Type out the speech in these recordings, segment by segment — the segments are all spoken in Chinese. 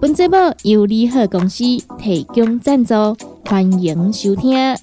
本节目由利好公司提供赞助，欢迎收听。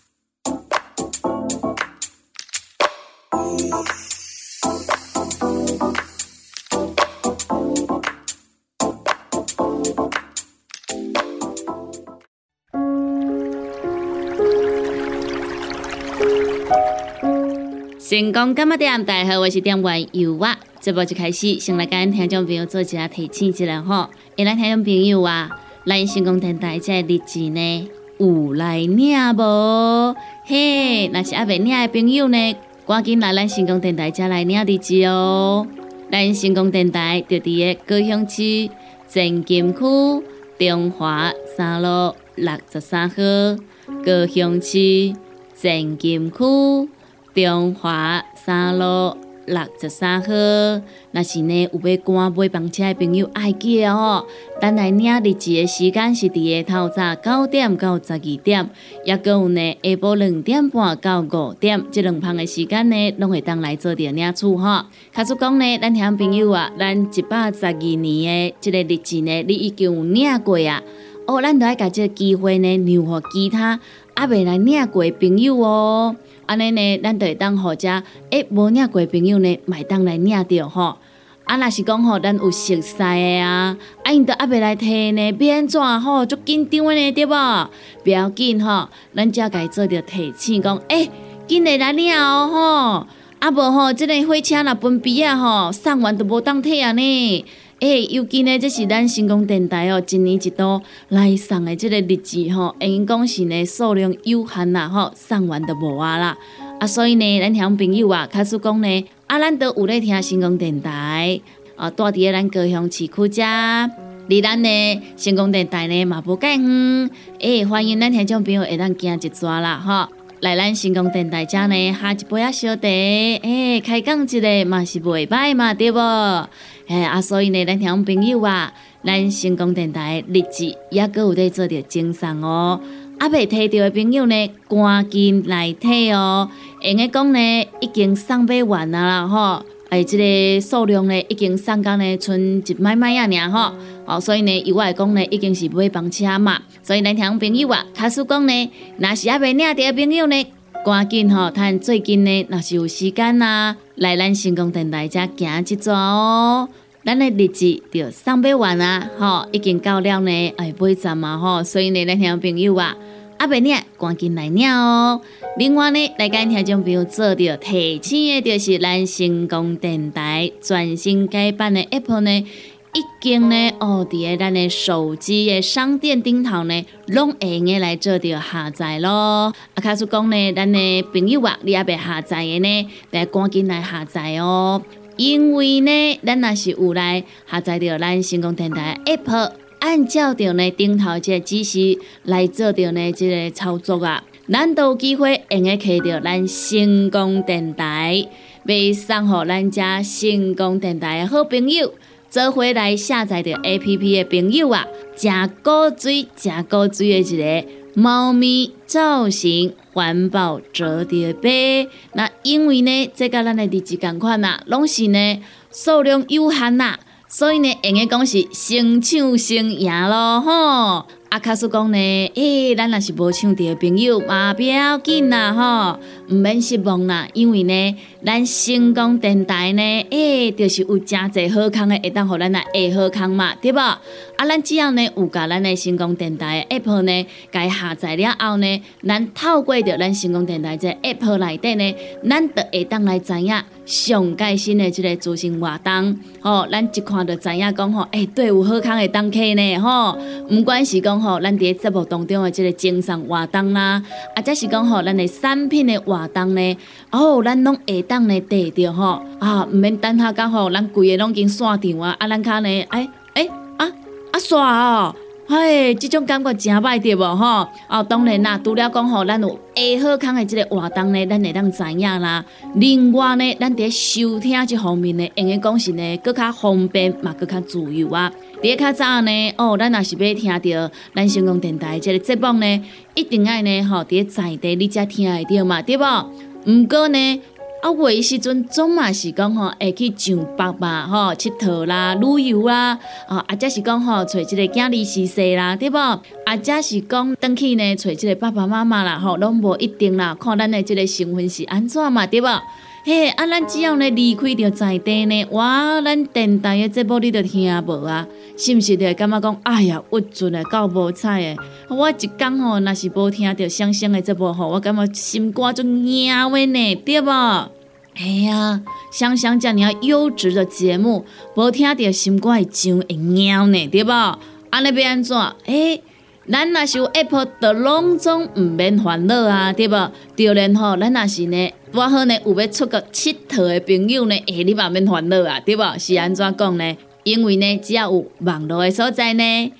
成功干嘛店？大家好，我是店员尤娃。这波就开始，先来跟听众朋友做一下提醒一下吼。因咱听众朋友啊，咱新光电台这日子呢有来领无？嘿，若是还未领的朋友呢，赶紧来咱新光电台这来领日子哦。咱新光电台就伫个高雄市正金区中华三路六十三号，高雄市正金区中华三路。六十三号，若是呢有要赶买房车的朋友爱记得哦。咱来领日子的时间是伫个透早九点到十二点，也阁有呢下晡两点半到五点，这两旁的时间呢，拢会当来做着领取吼。卡出讲呢，咱听朋友啊，咱一百十二年的这个日子呢，你已经有领过啊。哦，咱都爱甲这个机会呢，留互其他还未来领过的朋友哦。安尼呢，咱就会当互遮诶无领过朋友呢，买当来领着吼。啊，若是讲吼，咱有熟悉的啊，啊，因都还未来摕呢，变怎吼，足紧张的呢，对无？不要紧吼，咱只要家做着提醒，讲诶，紧来来领哦吼。啊无吼，即个火车若分批啊吼，送完都无当摕啊呢。诶，尤其呢，这是咱成功电台哦，一年一度来送的这个日子吼，因讲是呢数量有限啦吼，送完就无啊啦。啊，所以呢，咱乡朋友啊，开始讲呢，啊，咱都有咧听成功电台啊，住伫咱高雄市区遮，离咱呢成功电台呢嘛无介远。诶，欢迎咱听众朋友会当行一抓啦吼，来咱成功电台遮呢，下一杯啊小茶，诶，开讲一个嘛是袂歹嘛，对无？哎啊，所以呢，咱听朋友啊，咱成功电台的日子也搁有在做着精神哦。啊，未摕到的朋友呢，赶紧来摕哦。用个讲呢，已经送买完啊啦吼。哎，这个数量呢，已经送到呢，剩一买买啊尔吼。哦，所以呢，以我来讲呢，已经是买房车嘛。所以咱听朋友啊，卡始讲呢，若是还未领到的朋友呢，赶紧吼，趁最近呢，若是有时间啊。来咱成功电台遮行一转哦，咱的日子就上百万啊，吼，已经到了呢，哎，八站嘛吼，所以呢，咱听朋友啊，阿伯领赶紧来领哦。另外呢，来跟听众朋友做着提醒的，就是咱成功电台全新改版的 App 呢。已经呢，哦，伫个咱诶手机诶商店顶头呢，拢会用诶来做着下载咯。啊，开始讲呢，咱诶朋友啊，你也别下载诶呢，来赶紧来下载哦。因为呢，咱若是有来下载着咱成功电台 App，按照着呢顶头这指示来做着呢这个操作啊，咱都有机会会用个开着咱成功电台，要送互咱遮成功电台诶好朋友。做回来下载的 A P P 的朋友啊，加高水、加高水的一个猫咪造型环保折叠杯。那因为呢，这个咱的日子共款啊，拢是呢数量有限呐，所以呢，应该讲是先抢先赢咯吼。啊，卡叔讲呢，诶，咱若是无抢到的朋友嘛，不要紧啦吼，毋免失望啦，因为呢，咱成功电台呢，诶，就是有真侪好康的，会当互咱来下好康嘛，对无？啊，咱只要呢有甲咱的成功电台的 app 呢，该下载了后呢，咱透过着咱成功电台这 app 内底呢，咱就会当来知影上盖新的即个资讯活动，吼，咱一看就知影讲吼，诶，对，有好康的当客呢，吼，毋管是讲。吼，咱伫节目当中的即个精神活动啦，啊，则是讲吼，咱的产品的活动呢，哦，咱拢会当呢得着吼，啊，毋免等下讲吼，咱规个拢已经线场啊，啊，咱卡呢，哎哎啊啊刷哦，嘿，即种感觉真歹对无吼？哦，当然啦，除了讲吼，咱有下好康的即个活动呢，咱会当知影啦。另外呢，咱伫收听即方面呢，用个讲是呢，搁较方便嘛，搁较自由啊。伫较早呢，哦，咱若是要听着咱成功电台即个节目呢，一定爱呢吼，伫在地你才听会着嘛，对无？毋过呢。啊，话时阵总嘛是讲吼，会去上北嘛吼，佚佗啦、旅游啦，啊，啊，则是讲吼，找一个囝儿实习啦，对无？啊，则是讲转去呢，找一个爸爸妈妈啦，吼，拢无一定啦，看咱的即个身份是安怎嘛，对无？嘿，啊，咱只要呢离开着在地呢，哇，咱电台的节目你都听无啊？是毋是？就感觉讲，哎呀，郁准的够无彩的。我一讲吼，若是无听着相声的节目吼，我感觉心肝就硬的呢，对无？哎呀，想想遮尔啊优质的节目，无听着心肝会痒会痒呢，对无？安尼要安怎？哎，咱若是有 Apple 的拢总毋免烦恼啊，对无？对然吼，咱若是呢，拄好呢有要出国佚佗的朋友呢，哎，你嘛免烦恼啊，对无？是安怎讲呢？因为呢，只要有网络的所在呢。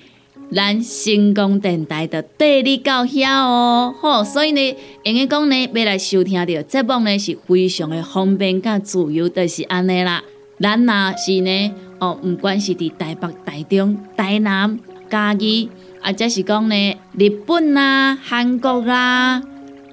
咱成功电台的地理到遐哦，吼，所以呢，应该讲呢，要来收听到节目呢，是非常的方便甲自由，就是安尼啦。咱若是呢，哦，毋管是伫台北、台中、台南、嘉义，啊，则是讲呢，日本啦、韩国啦、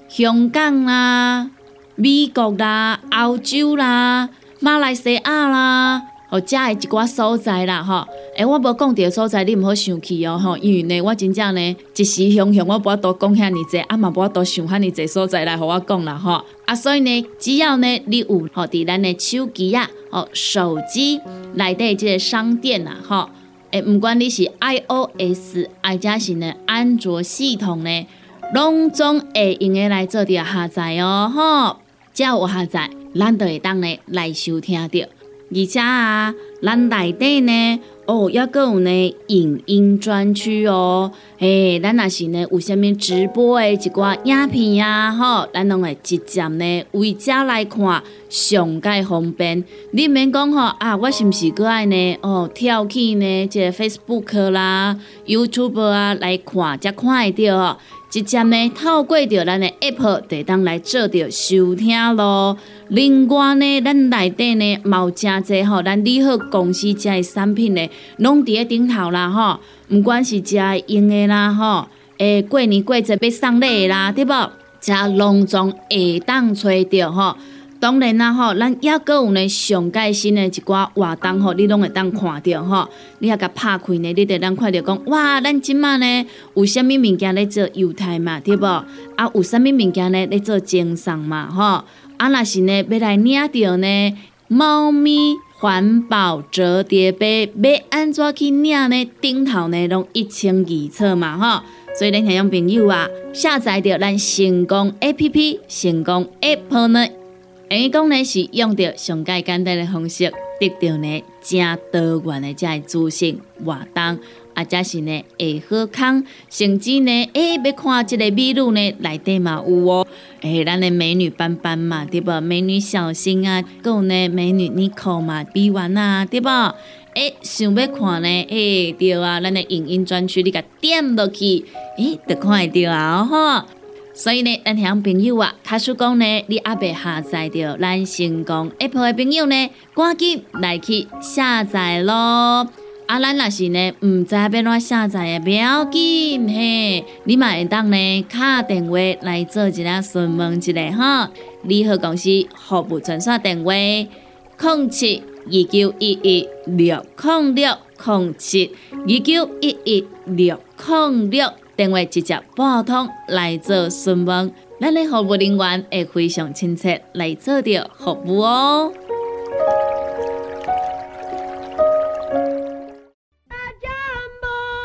香港啦、美国啦、澳洲啦、马来西亚啦。哦，遮的一寡所在啦，吼，诶，我无讲着所在，你毋好生气哦，吼，因为呢，我真正呢，一时想想，我无法度讲遐尼济，啊嘛无法度想遐尼济所在来互我讲啦，吼，啊，所以呢，只要呢，你有吼伫咱的手机啊，吼，手机内底即个商店啊，吼，诶，毋管你是 iOS，或者是呢安卓系统呢，拢总会用的来做着下载哦，吼，只要有下载，咱就会当呢来收听着。而且啊，咱内底呢，哦，抑阁有呢影音专区哦，诶，咱若是呢有啥物直播的一寡影片啊，吼，咱拢会直接呢为遮来看，上介方便。你免讲吼啊，我是毋是搁爱呢？哦，跳去呢，即个 Facebook 啦、YouTube 啊来看，才看会着哦。直接呢透过着咱的 App 地当来做着收听咯。另外呢，咱内底呢有诚济吼，咱利好公司遮的产品呢，拢伫咧顶头啦吼。毋管是遮用的啦吼，诶过年过节要送礼啦，对无？遮拢总会当揣着吼。当然啦吼，咱抑阁有呢上盖新的一寡活动吼，你拢会当看着吼。你也甲拍开呢，你得当看着讲，哇，咱即满呢有啥物物件咧做犹太嘛，对无？啊，有啥物物件咧咧做精送嘛，吼。啊，若是呢要来领着呢猫咪环保折叠杯，要安怎去领呢？顶头呢拢一清二楚嘛，吼。所以咱听众朋友啊，下载着咱成功 A P P，成功 App 呢。等于讲呢，是用着上介简单的方式，得到呢正多元的这资讯活动，啊，则是呢会好康，甚至呢，诶，要看即个美女呢，内底嘛有哦，诶，咱的美女斑斑嘛，对不？美女小新啊，有呢美女 Nico 嘛，比完啊，对不？诶，想要看呢，诶，对啊，咱的影音专区你甲点落去，诶，就看会到啊，吼。所以呢，咱听朋友啊，卡叔讲呢，你阿未下载着咱成功 Apple 的朋友呢，赶紧来去下载咯。啊，咱若是呢，毋知要怎下载的，不要紧嘿，你嘛会当呢，敲电话来做一下询问一下哈。利好公司服务专线电话：零七二九一一六零六零七二九一一六零六。电话直接拨通来做询问，咱的服务人员会非常亲切来做着服务哦。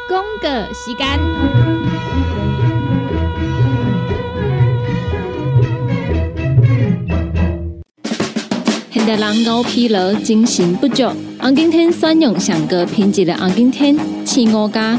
公个时间，现代人熬疲劳，精神不足，红景天选用上个品质的红景天，青我加。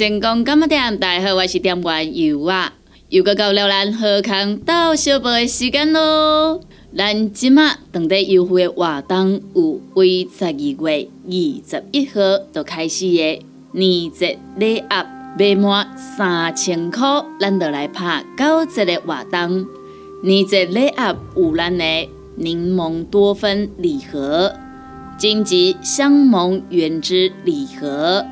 成功干么店，大家好，我是店员尤啊，又到到了咱喝康到小报的时间咯。咱即马当地优惠活动有为十二月二十一号就开始的年节礼盒，买满三千块，咱就来拍九折的活动。年节礼盒有咱的柠檬多酚礼盒、荆棘香檬原汁礼盒、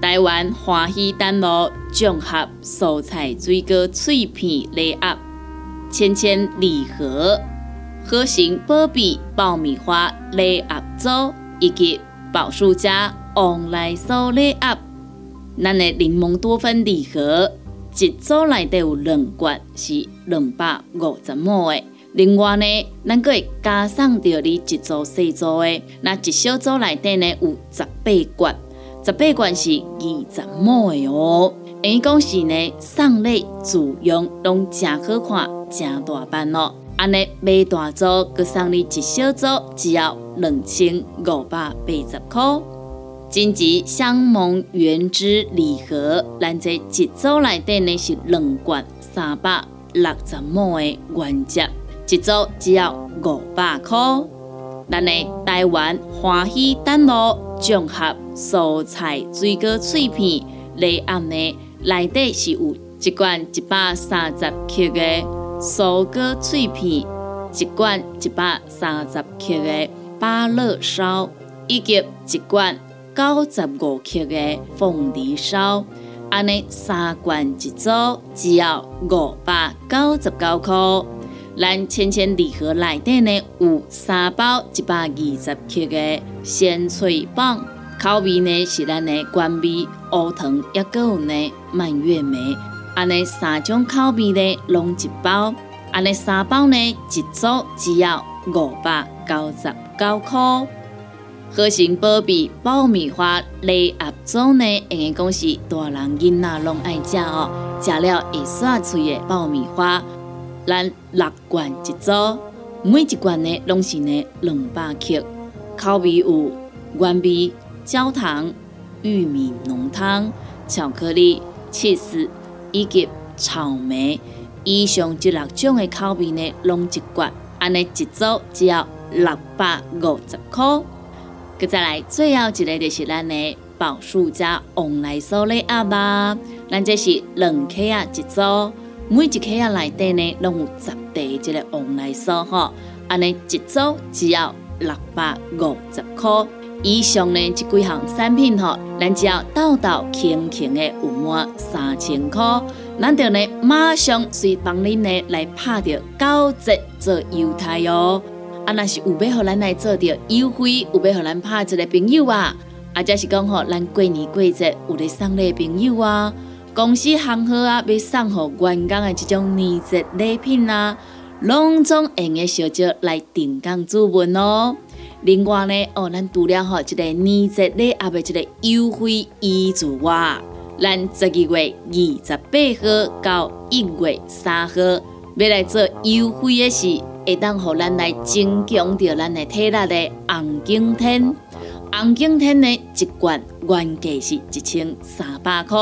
台湾欢喜丹螺综合蔬菜水果脆片礼盒、千千礼盒。核型波比爆米花礼盒组以及宝树家旺来酥礼盒，咱的柠檬多酚礼盒一组内底有两罐，是两百五十亩的。另外呢，咱阁会加送着你一组细组的，那一小组内底呢有十八罐，十八罐是二十亩的哦。伊讲是呢，送礼自用拢真好看，真大班哦。安尼买大组，佮送你一小组，只要两千五百八十块。荆棘香檬原汁礼盒，咱这一组内底呢是两罐三百六十亩的原汁，一组只要五百块。咱的台湾欢喜丹螺综合蔬菜水果脆片内暗呢，内底是有一罐一百三十克的。蔬果脆片一罐一百三十克的芭乐烧，以及一罐九十五克的凤梨烧，安尼三罐一组，只要五百九十九块。咱千千礼盒内底呢有三包一百二十克的鲜脆棒，口味呢是咱的关味乌糖，也有呢蔓越莓。安尼三种口味呢，拢一包。安尼三包呢，一组只要五百九十九块。核型保比爆米花礼盒组呢，应该讲是大人囡仔拢爱食哦，食了会刷嘴的爆米花。咱六罐一组，每一罐呢拢是呢两百克，口味有原味、焦糖、玉米浓汤、巧克力、起司以及草莓。以上这六种的口味呢，拢一罐，安尼一组只要六百五十块。佮再来最后一个就是咱的宝树家旺来酥礼盒啦，咱这是两克啊一组，每一克啊内底呢拢有十袋这个旺来酥吼，安尼一组只要六百五十块。以上呢这几项产品吼，咱只要豆豆轻轻的有满三千块。咱就呢，马上随帮恁呢来拍着九折做优待哟。啊，若是有要互咱来做着优惠，有要互咱拍一个朋友啊，啊，则是讲吼，咱过年过节有咧送礼朋友啊，公司行好啊，要送给员工的这种年节礼品啊，拢总用个小招来定岗主文哦。另外呢，哦，咱除了吼一个年节礼盒的一个优惠以外，咱十二月二十八号到一月三号要来做优惠的是，会当互咱来增强着咱的体力的红景天。红景天呢，一罐原价是一千三百块，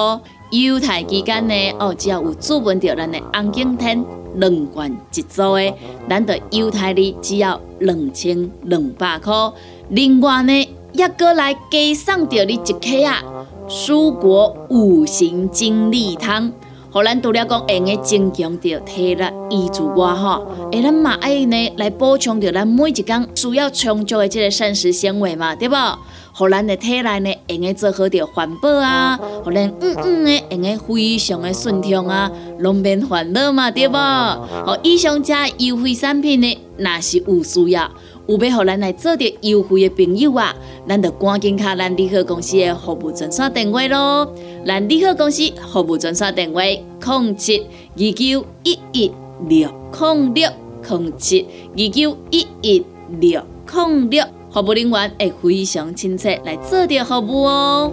犹太期间呢，哦，只要有注文着咱的红景天两罐一组的，咱的优待你只要两千两百块。另外呢，也过来加送着你一克啊！蔬果五行精力汤，互咱除了讲用个增强着体力以助外吼，诶，咱嘛爱呢来补充着咱每一天需要充足的这个膳食纤维嘛，对不？互咱的体内呢用个做好着环保啊，互咱嗯嗯的用个非常的顺畅啊，拢免烦恼嘛，对不？好，以上这优惠产品呢，若是有需要。有要互咱来做着优惠的朋友啊，咱就赶紧卡咱利好公司的服务专线电话咯。咱利好公司服务专线电话：零七二九一一六零六零七二九一一六零六。服务人员会非常亲切来做点服务哦。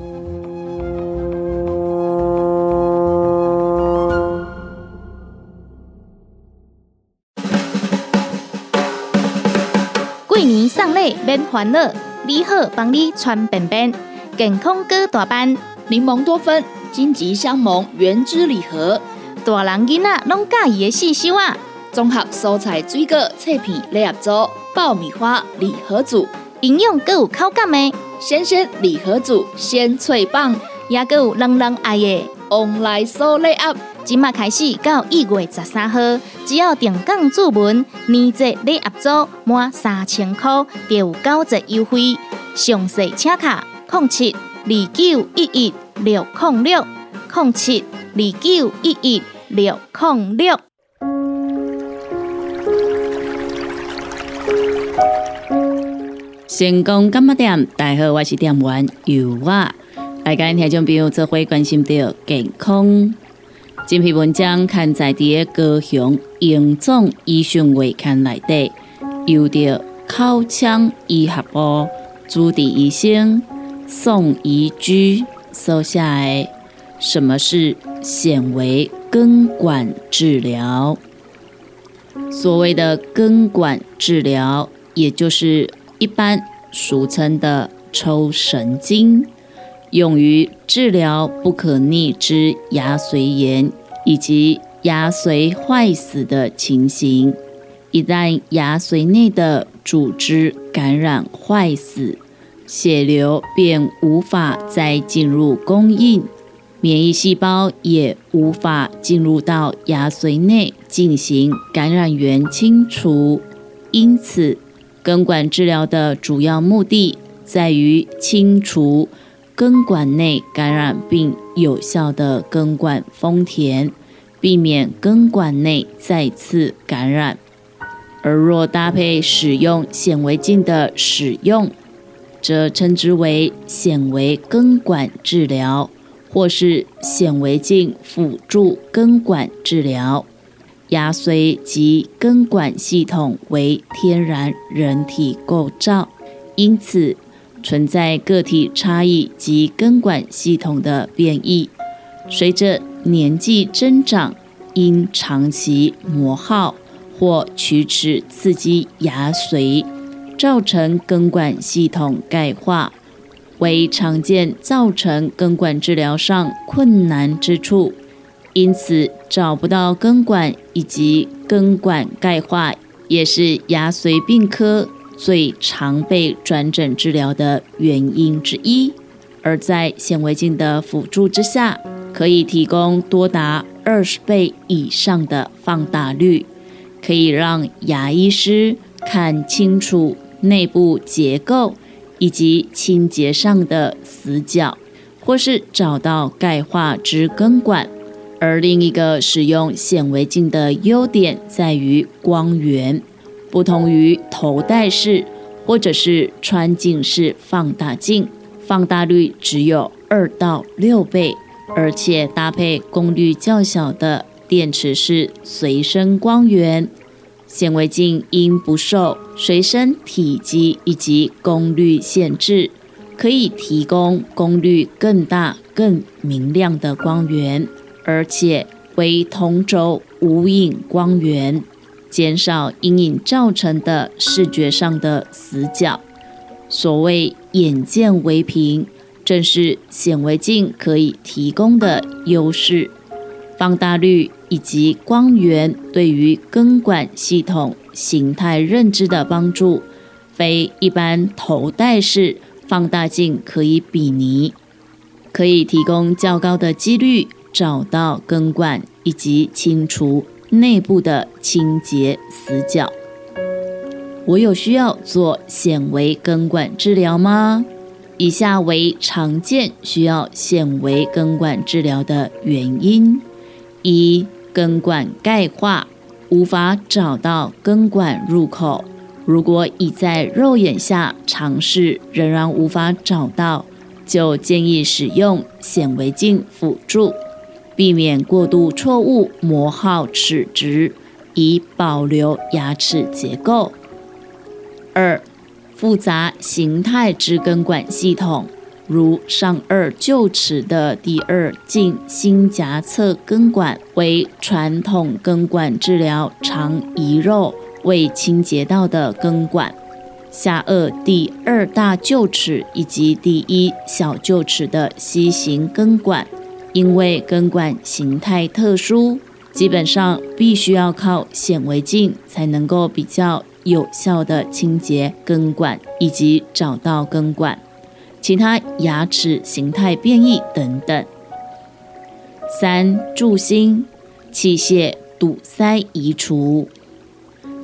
过年送礼免烦恼，你好帮你穿便便，健康哥大班，柠檬多酚，金桔香檬原汁礼盒，大人囡仔拢介意的四收啊！综合蔬菜水果切片礼盒组，爆米花礼盒组，营养够有口感的鲜鲜礼盒组，鲜脆棒，也各有人人爱的旺来收礼盒。即马开始到一月十三号，只要定岗注文，年节礼盒组满三千块，就有九折优惠。详细请卡零七二九一一六零六零七二九一一六零六。成功干么店，大家好，我是店员尤娃。来跟听众朋友做伙关心到健康。这篇文章刊载伫高雄荣总医学会刊内底，由着口腔医学部主治医生宋怡居所写的。什么是显微根管治疗？所谓的根管治疗，也就是一般俗称的抽神经。用于治疗不可逆之牙髓炎以及牙髓坏死的情形。一旦牙髓内的组织感染坏死，血流便无法再进入供应，免疫细胞也无法进入到牙髓内进行感染源清除。因此，根管治疗的主要目的在于清除。根管内感染并有效的根管封填，避免根管内再次感染。而若搭配使用显微镜的使用，则称之为显微根管治疗，或是显微镜辅助根管治疗。牙髓及根管系统为天然人体构造，因此。存在个体差异及根管系统的变异，随着年纪增长，因长期磨耗或龋齿刺激牙髓，造成根管系统钙化，为常见造成根管治疗上困难之处。因此，找不到根管以及根管钙化，也是牙髓病科。最常被转诊治疗的原因之一，而在显微镜的辅助之下，可以提供多达二十倍以上的放大率，可以让牙医师看清楚内部结构以及清洁上的死角，或是找到钙化之根管。而另一个使用显微镜的优点在于光源。不同于头戴式或者是穿镜式放大镜，放大率只有二到六倍，而且搭配功率较小的电池式随身光源。显微镜因不受随身体积以及功率限制，可以提供功率更大、更明亮的光源，而且为同轴无影光源。减少阴影造成的视觉上的死角。所谓眼见为凭，正是显微镜可以提供的优势。放大率以及光源对于根管系统形态认知的帮助，非一般头戴式放大镜可以比拟。可以提供较高的几率找到根管以及清除。内部的清洁死角，我有需要做显微根管治疗吗？以下为常见需要显微根管治疗的原因：一、根管钙化，无法找到根管入口。如果已在肉眼下尝试仍然无法找到，就建议使用显微镜辅助。避免过度错误磨耗齿质，以保留牙齿结构。二、复杂形态之根管系统，如上颚臼齿的第二颈新颊侧根管，为传统根管治疗常遗肉未清洁到的根管；下颚第二大臼齿以及第一小臼齿的 C 型根管，因为根管形态特殊，基本上必须要靠显微镜才能够比较。有效的清洁根管以及找到根管，其他牙齿形态变异等等。三助心器械堵塞移除。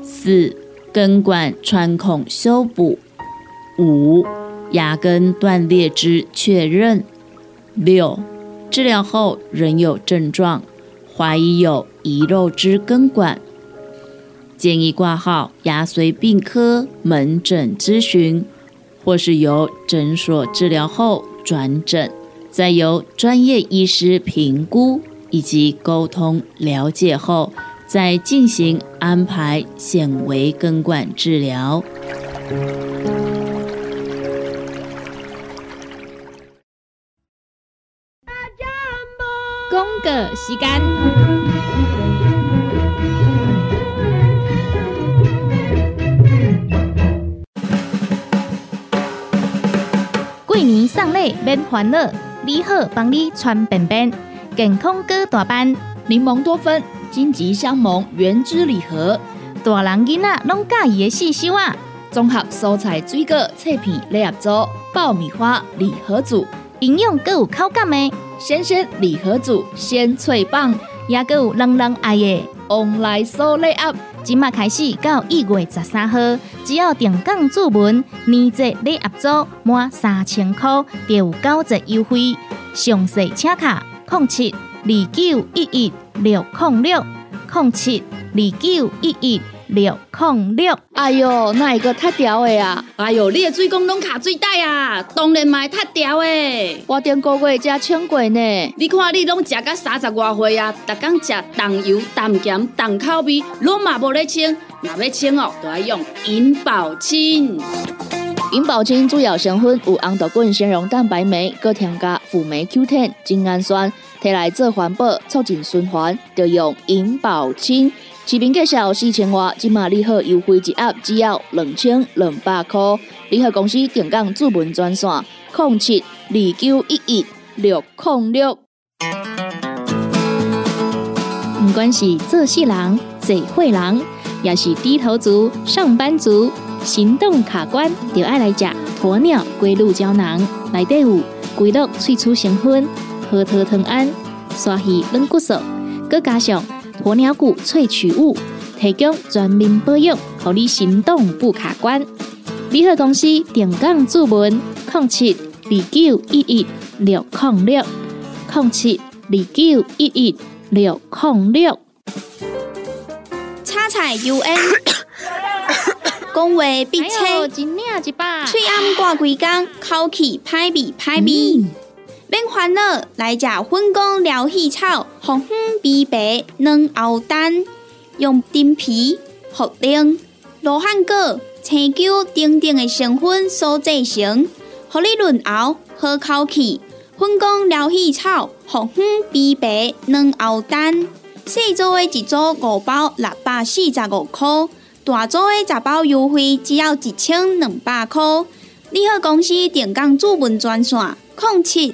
四根管穿孔修补。五牙根断裂之确认。六治疗后仍有症状，怀疑有遗漏之根管。建议挂号牙髓病科门诊咨询，或是由诊所治疗后转诊，再由专业医师评估以及沟通了解后，再进行安排显微根管治疗。个时间。过年送礼免烦恼，你好帮你穿便便，健康哥大班，柠檬多酚，荆棘香檬原汁礼盒，大人囡仔拢介意的四小啊！综合蔬菜水果脆片礼盒组，爆米花礼盒组，营养各有口感的鲜鲜礼盒组，鲜脆棒，也各有人人爱的旺来收礼盒。即马开始到一月十三号，只要定岗注文，年节礼盒组满三千块，就有九折优惠。详细请卡零七二九一一六零六零七二九一一六零六。哎哟，那一个太屌的啊！哎哟，你的水工拢卡水袋啊，当然嘛太屌的。我顶个月才称过呢。你看你拢食到三十外岁啊，逐天食重油、重咸、重口味，拢嘛无咧称。若要称哦，就要用银保清。银保清主要成分有红豆根、纤溶蛋白酶，搁添加辅酶 Q10、精氨酸，摕来做环保、促进循环，就用银保清。市面介绍四千瓦，今马利好优惠一盒只要两千两百块。联合公司定岗主文专线：零七二九一一六零六。不管是做事人、做会人，也是低头族、上班族，行动卡关，就爱来食鸵鸟龟鹿胶囊。内底有龟鹿萃取成分，核桃藤胺、刷鱼软骨素，佮加上。鸵鸟骨萃取物，提供全面保养，让你行动不卡关。联合公司电杠注文：零七二九一一六零六零七二九一一六零六。叉彩 U N，讲话必清，嘴暗挂几工，口气歹味歹味。免烦恼，来食粉工疗气草，红粉枇杷软藕丹，用丁皮、茯苓、罗汉果、青椒等等的成分所制成，合你润喉好口气。粉工疗气草，红粉枇杷软藕丹，细组的一组五包六百四十五块，大组的十包优惠只要一千两百块。你好，公司电工主文专线：零七。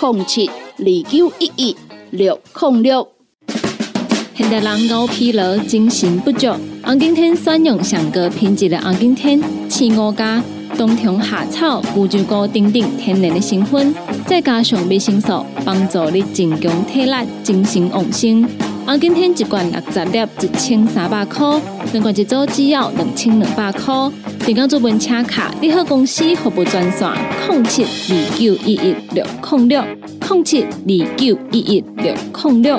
零七二九一一六零六。现代人熬疲劳、精神不足，红景天选用上个品质的红景天，青乌加冬虫夏草、乌鸡膏等等天然的成分，再加上维生素，帮助你增强体力、精神旺盛。啊，今天一罐六十粒，一千三百块；两罐一组，只要两千两百块。电工做文车卡，你好公司服务专线：零七二九一一六零六零七二九一一六零六。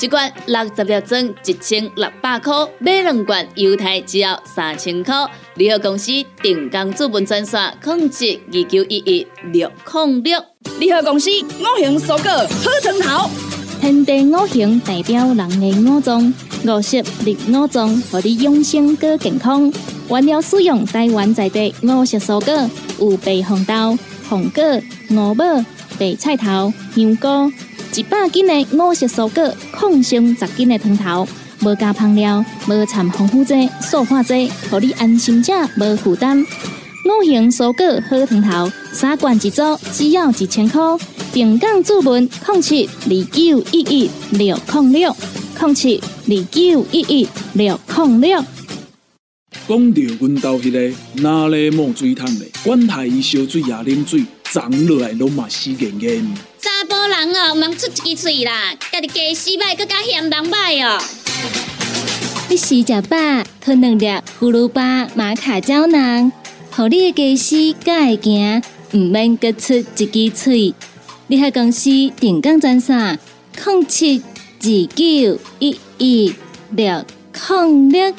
一罐六十粒装，一千六百块；买两罐，犹太只要三千块。联合公司定岗资本专线：控制二九一一六零六。联合公司五行蔬果好成头，天地五行代表人的五脏，五色绿五脏，让你养生更健康。原料使用台湾在地五色蔬果，有白红豆、红果、五宝、白菜头、香菇。一百斤的五色蔬果，控上十斤的汤头，无加香料，无掺防腐剂、塑化剂，让你安心吃，无负担。五行蔬果好汤头，三罐一组，只要一千块。平港注文控七二九一一六控六控七二九一一六控六。讲到阮兜迄个哪里冒水桶的，管他伊烧水也啉水，长落来拢嘛死硬硬。查甫人哦，毋通出一支嘴啦，家己家死歹，更加嫌人歹哦。你食食饱，吞两粒葫芦巴、马卡胶囊，互你的家洗才会行，毋免各出一支嘴。你喺公司定岗赚啥？零七二九一一六零六。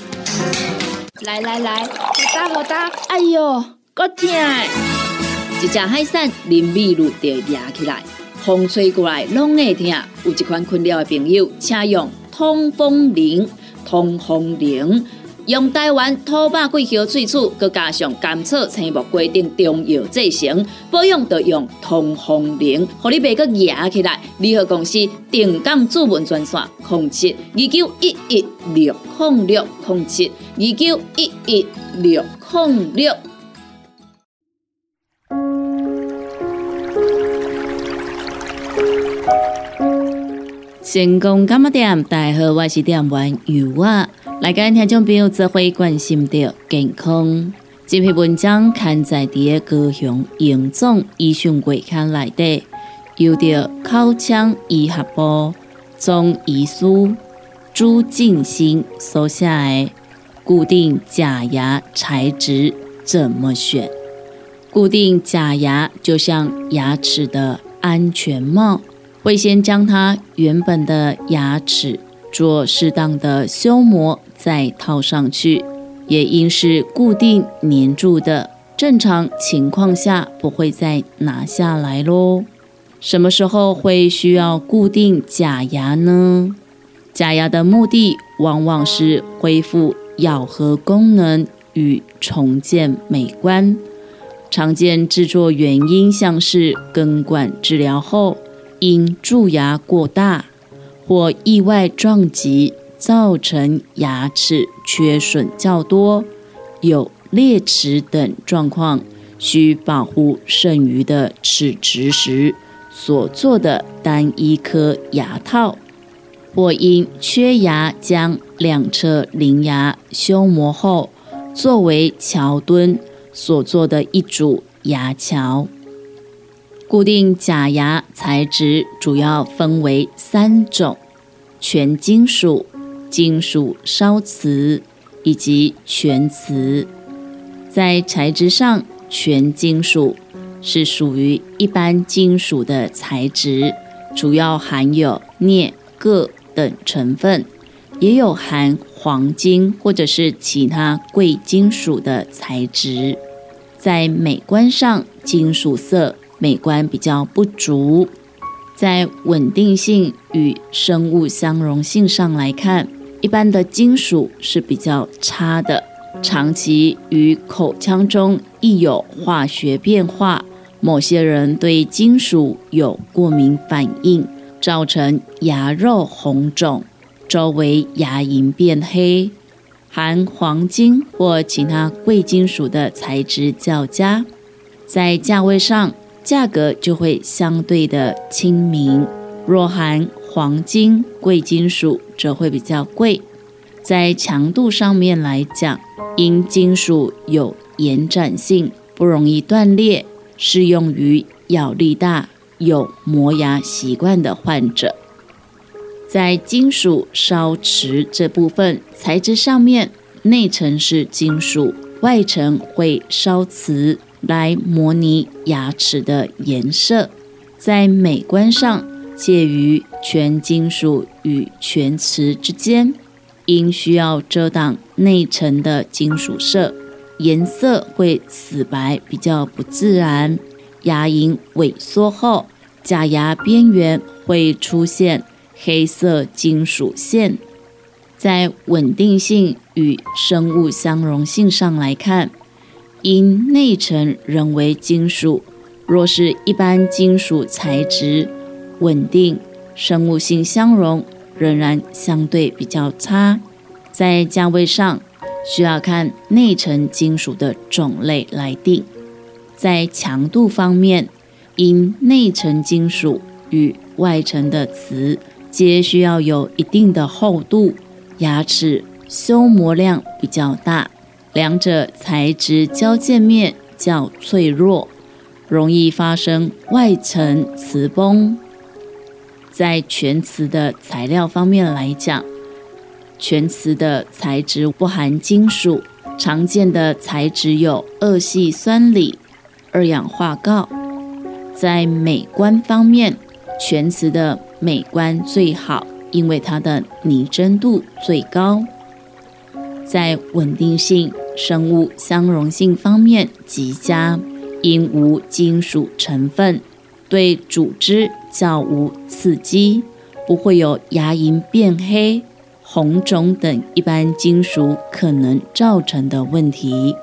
来来来，好打好打，哎哟，够痛！一只海扇淋米露就压起来。风吹过来拢会痛，有一款困扰的朋友，请用通风铃。通风铃用台湾土八桂花萃取，佮加上甘草、青木规定中药制成，保养要用通风铃，互你袂佮压起来。联合公司定岗主文专线：零七二九一一六控六零七二九一一六零六。成功干么店，大家好，我是店员尤啊。来跟听众朋友做会关心到健康。这篇文章刊在伫高雄营总医讯会刊内底，由着口腔医学部中医师朱静心所写的固定假牙材质怎么选？固定假牙就像牙齿的安全帽。会先将它原本的牙齿做适当的修磨，再套上去。也应是固定粘住的，正常情况下不会再拿下来喽。什么时候会需要固定假牙呢？假牙的目的往往是恢复咬合功能与重建美观。常见制作原因像是根管治疗后。因蛀牙过大或意外撞击造成牙齿缺损较多，有裂齿等状况，需保护剩余的齿质时所做的单一颗牙套，或因缺牙将两侧邻牙修磨后作为桥墩所做的一组牙桥。固定假牙材质主要分为三种：全金属、金属烧瓷以及全瓷。在材质上，全金属是属于一般金属的材质，主要含有镍、铬等成分，也有含黄金或者是其他贵金属的材质。在美观上，金属色。美观比较不足，在稳定性与生物相容性上来看，一般的金属是比较差的。长期与口腔中易有化学变化，某些人对金属有过敏反应，造成牙肉红肿，周围牙龈变黑，含黄金或其他贵金属的材质较佳，在价位上价格就会相对的亲民。若含黄金、贵金属，则会比较贵。在强度上面来讲，因金属有延展性，不容易断裂，适用于咬力大、有磨牙习惯的患者。在金属烧瓷这部分材质上面，内层是金属，外层会烧瓷来模拟牙齿的颜色。在美观上，介于全金属与全瓷之间，因需要遮挡内层的金属色，颜色会死白，比较不自然。牙龈萎缩后，假牙边缘会出现。黑色金属线，在稳定性与生物相容性上来看，因内层仍为金属，若是一般金属材质，稳定生物性相容仍然相对比较差。在价位上，需要看内层金属的种类来定。在强度方面，因内层金属与外层的瓷。皆需要有一定的厚度，牙齿修磨量比较大，两者材质交界面较脆弱，容易发生外层瓷崩。在全瓷的材料方面来讲，全瓷的材质不含金属，常见的材质有二系酸锂、二氧化锆。在美观方面，全瓷的。美观最好，因为它的拟真度最高，在稳定性、生物相容性方面极佳，因无金属成分，对组织较无刺激，不会有牙龈变黑、红肿等一般金属可能造成的问题。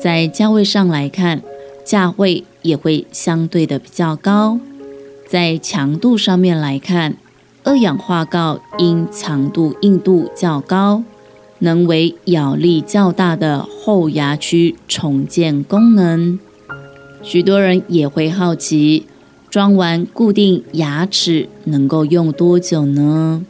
在价位上来看，价位也会相对的比较高。在强度上面来看，二氧化锆因强度硬度较高，能为咬力较大的后牙区重建功能。许多人也会好奇，装完固定牙齿能够用多久呢？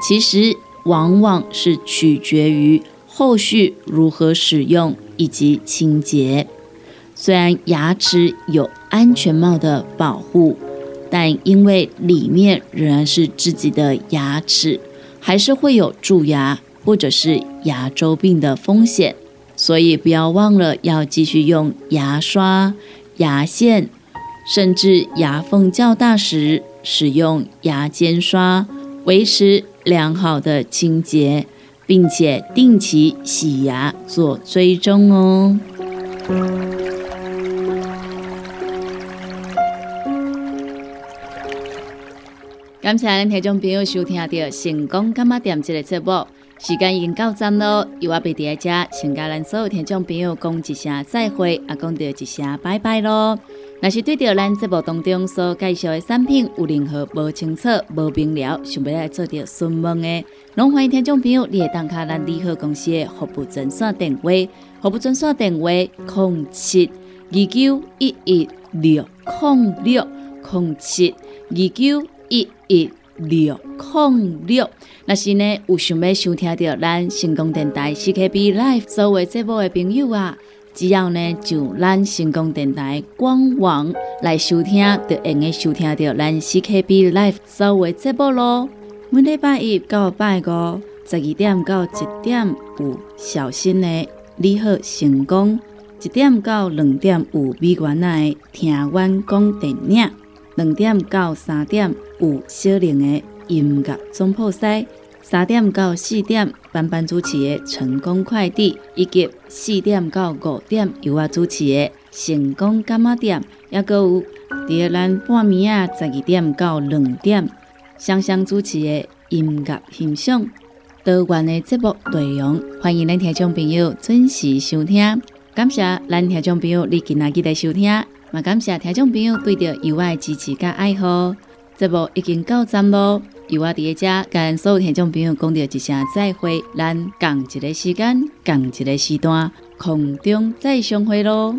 其实往往是取决于后续如何使用以及清洁。虽然牙齿有安全帽的保护。但因为里面仍然是自己的牙齿，还是会有蛀牙或者是牙周病的风险，所以不要忘了要继续用牙刷、牙线，甚至牙缝较大时使用牙尖刷，维持良好的清洁，并且定期洗牙做追踪哦。感谢咱听众朋友收听到成功干嘛店这个节目，时间已经到站咯，由我贝伫遮，先甲咱所有听众朋友讲一声再会，也讲到一声拜拜咯。若是对着咱节目当中所介绍的产品有任何无清楚、无明了，想要来做着询问的，拢欢迎听众朋友你会打卡咱利好公司的服务专线电话，服务专线电话：零七二九一一六零六零七二九。一一六零六，若是呢有想要收听到咱成功电台 CKB Life 所有节目的朋友啊，只要呢就咱成功电台官网来收听，就用个收听到咱 CKB Life 所有节目咯。每礼拜一到拜五十二点到一点有小新的你好成功，一点到两点有美元的听阮讲电影。两点到三点有小玲的音乐总铺塞，三点到四点班班主持的成功快递，以及四点到五点由我主持的成功干妈店，也阁有第二咱半暝啊十二点到两点香香主持的音乐欣赏，多元的节目内容，欢迎咱听众朋友准时收听。感谢咱听众朋友你今仔日来收听。嘛，感谢听众朋友对著尤的支持佮爱好，节目已经到站咯。尤爱伫个遮，跟所有听众朋友讲著一声再会，咱共一个时间，共一个时段，空中再相会咯。